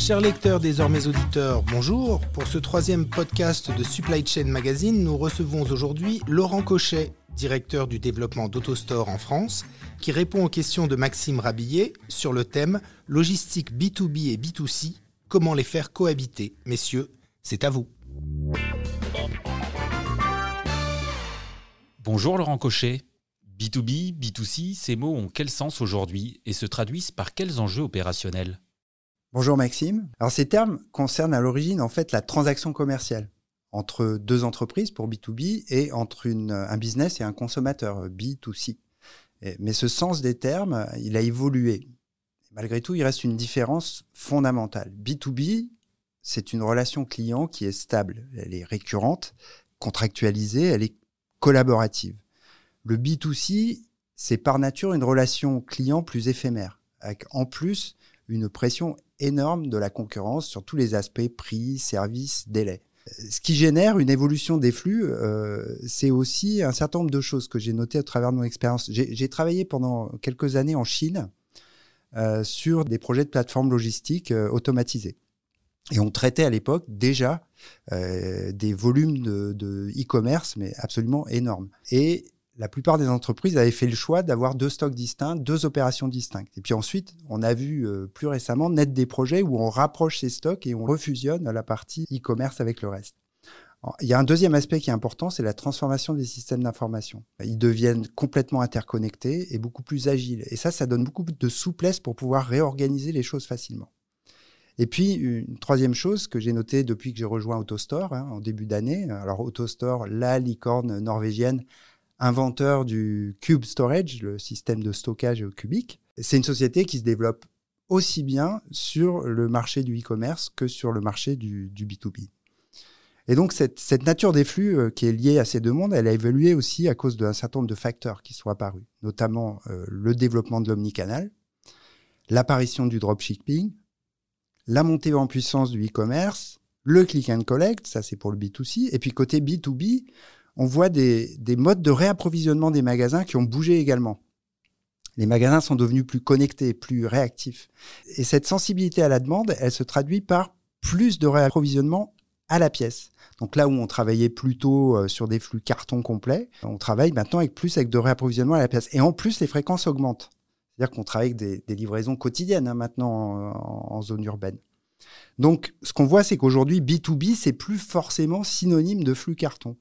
Chers lecteurs, désormais auditeurs, bonjour. Pour ce troisième podcast de Supply Chain Magazine, nous recevons aujourd'hui Laurent Cochet, directeur du développement d'AutoStore en France, qui répond aux questions de Maxime Rabillet sur le thème Logistique B2B et B2C, comment les faire cohabiter. Messieurs, c'est à vous. Bonjour Laurent Cochet. B2B, B2C, ces mots ont quel sens aujourd'hui et se traduisent par quels enjeux opérationnels? Bonjour Maxime. Alors ces termes concernent à l'origine en fait la transaction commerciale entre deux entreprises pour B2B et entre un business et un consommateur B2C. Mais ce sens des termes, il a évolué. Malgré tout, il reste une différence fondamentale. B2B, c'est une relation client qui est stable, elle est récurrente, contractualisée, elle est collaborative. Le B2C, c'est par nature une relation client plus éphémère, avec en plus une pression énorme de la concurrence sur tous les aspects prix, services, délais. Ce qui génère une évolution des flux, euh, c'est aussi un certain nombre de choses que j'ai notées à travers mon expérience. J'ai travaillé pendant quelques années en Chine euh, sur des projets de plateformes logistiques euh, automatisées. Et on traitait à l'époque déjà des volumes de e-commerce, mais absolument énormes. Et la plupart des entreprises avaient fait le choix d'avoir deux stocks distincts, deux opérations distinctes. Et puis ensuite, on a vu euh, plus récemment naître des projets où on rapproche ces stocks et on refusionne la partie e-commerce avec le reste. il y a un deuxième aspect qui est important, c'est la transformation des systèmes d'information. Ils deviennent complètement interconnectés et beaucoup plus agiles. Et ça, ça donne beaucoup de souplesse pour pouvoir réorganiser les choses facilement. Et puis, une troisième chose que j'ai notée depuis que j'ai rejoint AutoStore hein, en début d'année. Alors, AutoStore, la licorne norvégienne, inventeur du Cube Storage, le système de stockage cubique. C'est une société qui se développe aussi bien sur le marché du e-commerce que sur le marché du, B2B. Et donc, cette, nature des flux euh, qui est liée à ces deux mondes, elle a évolué aussi à cause d'un certain nombre de facteurs qui sont apparus, notamment euh, le développement de l'omnicanal, l'apparition du dropshipping, la montée en puissance du e-commerce, le click and collect, ça c'est pour le B2C, et puis côté B2B, on voit des, modes de réapprovisionnement des magasins qui ont bougé également. Les magasins sont devenus plus connectés, plus réactifs. Et cette sensibilité à la demande, elle se traduit par plus de réapprovisionnement à la pièce. Donc là où on travaillait plutôt euh, sur des flux carton complets, on travaille maintenant avec plus avec de réapprovisionnement à la pièce. Et en plus, les fréquences augmentent. C'est-à-dire qu'on travaille avec des, livraisons quotidiennes hein, maintenant en, zone urbaine. Donc ce qu'on voit, c'est qu'aujourd'hui, B2B, c'est plus forcément synonyme de flux carton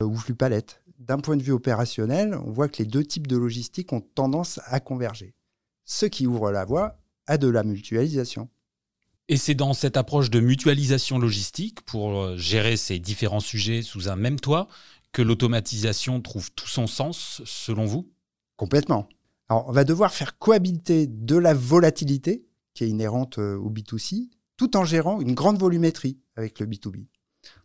ou flux palette. D'un point de vue opérationnel, on voit que les deux types de logistique ont tendance à converger, ce qui ouvre la voie à de la mutualisation. Et c'est dans cette approche de mutualisation logistique pour euh, gérer ces différents sujets sous un même toit que l'automatisation trouve tout son sens, selon vous? Complètement. Alors, on va devoir faire cohabiter de la volatilité, qui est inhérente euh, au B2C, tout en gérant une grande volumétrie avec le B2B.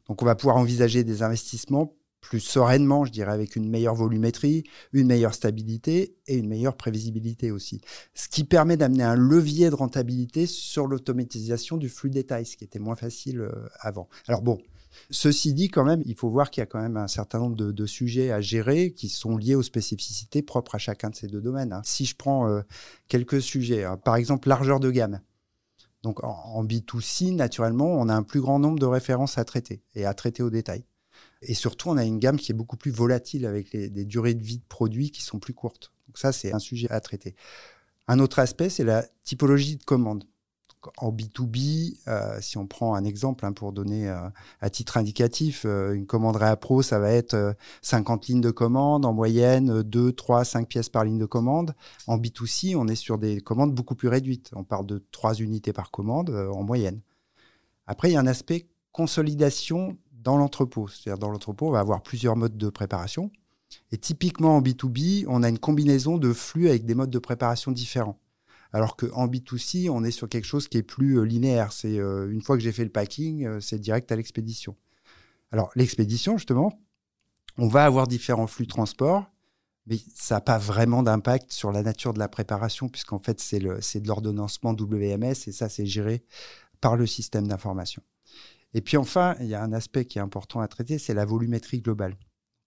Donc, on va pouvoir envisager des investissements plus sereinement, je dirais, avec une meilleure volumétrie, une meilleure stabilité et une meilleure prévisibilité aussi. Ce qui permet d'amener un levier de rentabilité sur l'automatisation du flux détail, ce qui était moins facile euh, avant. Alors bon, Ceci dit, quand même, il faut voir qu'il y a quand même un certain nombre de, sujets à gérer qui sont liés aux spécificités propres à chacun de ces deux domaines. Hein. Si je prends euh, quelques sujets, hein, par exemple largeur de gamme. Donc en, B2C, naturellement, on a un plus grand nombre de références à traiter et à traiter au détail. Et surtout, on a une gamme qui est beaucoup plus volatile avec des durées de vie de produits qui sont plus courtes. Donc ça, c'est un sujet à traiter. Un autre aspect, c'est la typologie de commande. En B2B, euh, si on prend un exemple hein, pour donner euh, à titre indicatif, euh, une commande Pro, ça va être 50 lignes de commande, en moyenne 2, 3, 5 pièces par ligne de commande. En B2C, on est sur des commandes beaucoup plus réduites. On parle de 3 unités par commande en moyenne. Après, il y a un aspect consolidation dans l'entrepôt. C'est-à-dire dans l'entrepôt, on va avoir plusieurs modes de préparation. Et typiquement en B2B, on a une combinaison de flux avec des modes de préparation différents. Alors qu'en B2C, on est sur quelque chose qui est plus euh, linéaire. C'est euh, une fois que j'ai fait le packing, euh, c'est direct à l'expédition. Alors l'expédition, justement, on va avoir différents flux de transport, mais ça n'a pas vraiment d'impact sur la nature de la préparation, puisqu'en fait, c'est de l'ordonnancement WMS et ça, c'est géré par le système d'information. Et puis enfin, il y a un aspect qui est important à traiter, c'est la volumétrie globale.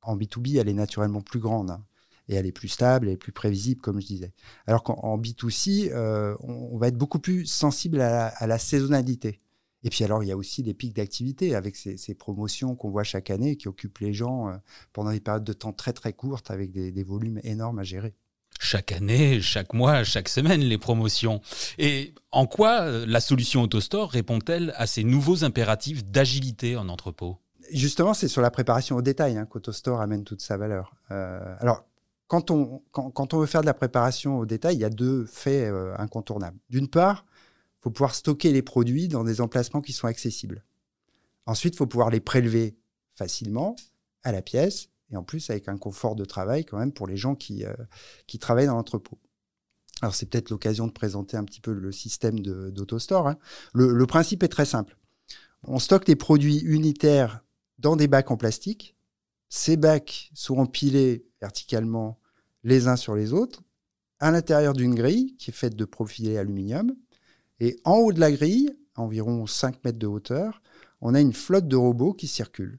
En B2B, elle est naturellement plus grande. Hein. et elle est plus stable, elle est plus prévisible, comme je disais. Alors qu'en B2C, euh, on, va être beaucoup plus sensible à la, saisonnalité. Et puis alors, il y a aussi des pics d'activité avec ces, promotions qu'on voit chaque année qui occupent les gens euh, pendant des périodes de temps très très courtes avec des, volumes énormes à gérer chaque année, chaque mois, chaque semaine, les promotions. Et en quoi euh, la solution AutoStore répond-elle à ces nouveaux impératifs d'agilité en entrepôt? Justement, c'est sur la préparation au détail hein, qu'AutoStore amène toute sa valeur. alors, quand on, quand, on veut faire de la préparation au détail, il y a deux faits euh, incontournables. D'une part, il faut pouvoir stocker les produits dans des emplacements qui sont accessibles. Ensuite, il faut pouvoir les prélever facilement à la pièce et en plus avec un confort de travail quand même pour les gens qui, euh, qui travaillent dans l'entrepôt. Alors c'est peut-être l'occasion de présenter un petit peu le système d'AutoStore. Hein. Le, le principe est très simple. On stocke des produits unitaires dans des bacs en plastique. Ces bacs sont empilés verticalement les uns sur les autres, à l'intérieur d'une grille qui est faite de profilés aluminium. Et en haut de la grille, à environ 5 mètres de hauteur, on a une flotte de robots qui circulent.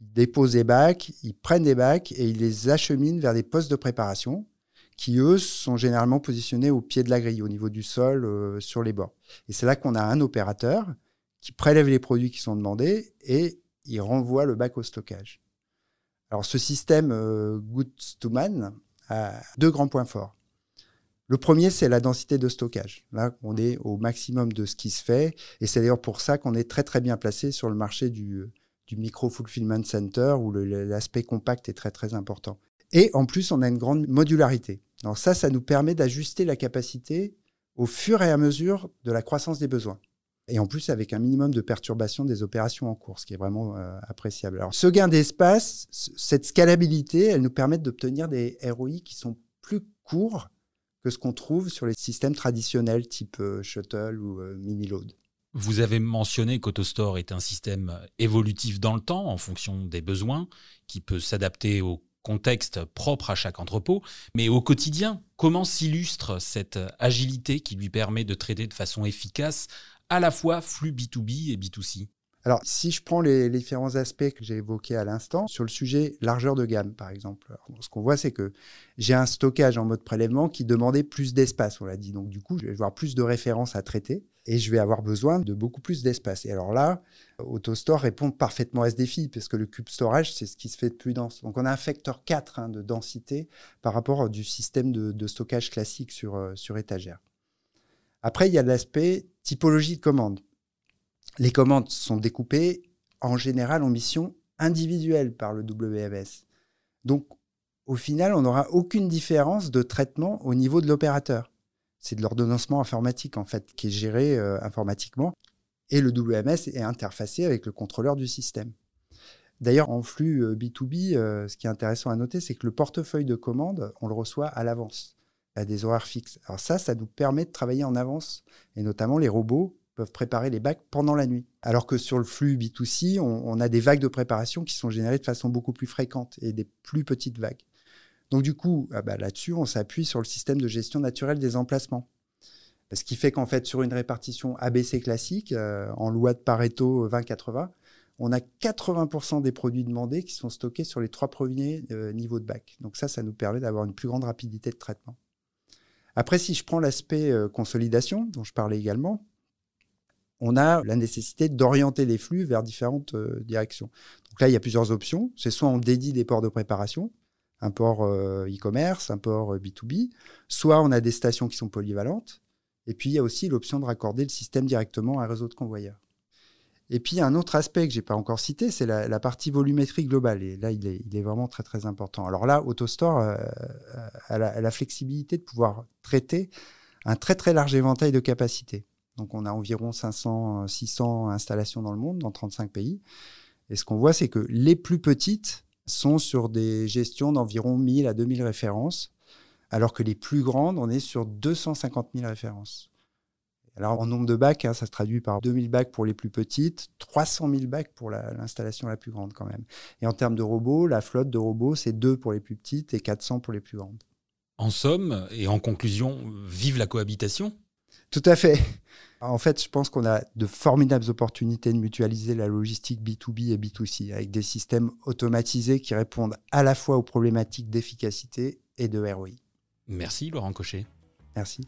Ils déposent des bacs, ils prennent des bacs et ils les acheminent vers des postes de préparation qui, eux, sont généralement positionnés au pied de la grille, au niveau du sol, euh, sur les bords. Et c'est là qu'on a un opérateur qui prélève les produits qui sont demandés et il renvoie le bac au stockage. Alors ce système euh, to a deux grands points forts. Le premier, c'est la densité de stockage. Là, on est au maximum de ce qui se fait. Et c'est d'ailleurs pour ça qu'on est très, très bien placé sur le marché du, du micro-fulfillment center où l'aspect compact est très, très important. Et en plus, on a une grande modularité. Alors ça, ça nous permet d'ajuster la capacité au fur et à mesure de la croissance des besoins et en plus avec un minimum de perturbation des opérations en cours, ce qui est vraiment euh, appréciable. Alors ce gain d'espace, cette scalabilité, elle nous permet d'obtenir des ROI qui sont plus courts que ce qu'on trouve sur les systèmes traditionnels type euh, shuttle ou euh, mini-load. Vous avez mentionné qu'AutoStore est un système évolutif dans le temps en fonction des besoins, qui peut s'adapter au contexte propre à chaque entrepôt, mais au quotidien, comment s'illustre cette agilité qui lui permet de traiter de façon efficace à la fois flux B2B et B2C alors, si je prends les, différents aspects que j'ai évoqués à l'instant, sur le sujet largeur de gamme, par exemple, ce qu'on voit, c'est que j'ai un stockage en mode prélèvement qui demandait plus d'espace, on l'a dit. Donc, du coup, je vais avoir plus de références à traiter et je vais avoir besoin de beaucoup plus d'espace. Et alors là, AutoStore répond parfaitement à ce défi, parce que le cube storage, c'est ce qui se fait de plus dense. Donc, on a un facteur 4 hein, de densité par rapport du système de, stockage classique sur, euh, sur étagère. Après, il y a l'aspect typologie de commandes. Les commandes sont découpées en général en missions individuelles par le WMS. Donc, au final, on n'aura aucune différence de traitement au niveau de l'opérateur. C'est de l'ordonnancement informatique, en fait, qui est géré euh, informatiquement. Et le WMS est interfacé avec le contrôleur du système. D'ailleurs, en flux B2B, euh, euh, ce qui est intéressant à noter, c'est que le portefeuille de commandes, on le reçoit à l'avance à des horaires fixes. Alors ça, ça nous permet de travailler en avance. Et notamment, les robots peuvent préparer les bacs pendant la nuit. Alors que sur le flux B2C, on, a des vagues de préparation qui sont générées de façon beaucoup plus fréquente et des plus petites vagues. Donc du coup, ah bah, là-dessus, on s'appuie sur le système de gestion naturelle des emplacements. Ce qui fait qu'en fait, sur une répartition ABC classique, euh, en loi de Pareto 20-80, on a 80% des produits demandés qui sont stockés sur les trois premiers euh, niveaux de bac. Donc ça, ça nous permet d'avoir une plus grande rapidité de traitement. Après, si je prends l'aspect euh, consolidation, dont je parlais également, on a la nécessité d'orienter les flux vers différentes euh, directions. Donc là, il y a plusieurs options. C'est soit on dédie des ports de préparation, un port euh, e-commerce, un port B2B, soit on a des stations qui sont polyvalentes, et puis il y a aussi l'option de raccorder le système directement à un réseau de convoyeurs. Et puis, un autre aspect que je n'ai pas encore cité, c'est la, partie volumétrie globale. Et là, il est, vraiment très, très important. Alors là, AutoStore euh, a, la, flexibilité de pouvoir traiter un très, très large éventail de capacités. Donc, on a environ 500, 600 installations dans le monde, dans 35 pays. Et ce qu'on voit, c'est que les plus petites sont sur des gestions d'environ 1000 à 2000 références, alors que les plus grandes, on est sur 250 000 références. Alors, en nombre de bacs, hein, ça se traduit par 2000 bacs pour les plus petites, 300 000 bacs pour l'installation la, plus grande quand même. Et en termes de robots, la flotte de robots, c'est 2 pour les plus petites et 400 pour les plus grandes. En somme, et en conclusion, vive la cohabitation Tout à fait. En fait, je pense qu'on a de formidables opportunités de mutualiser la logistique B2B et B2C avec des systèmes automatisés qui répondent à la fois aux problématiques d'efficacité et de ROI. Merci Laurent Cochet. Merci.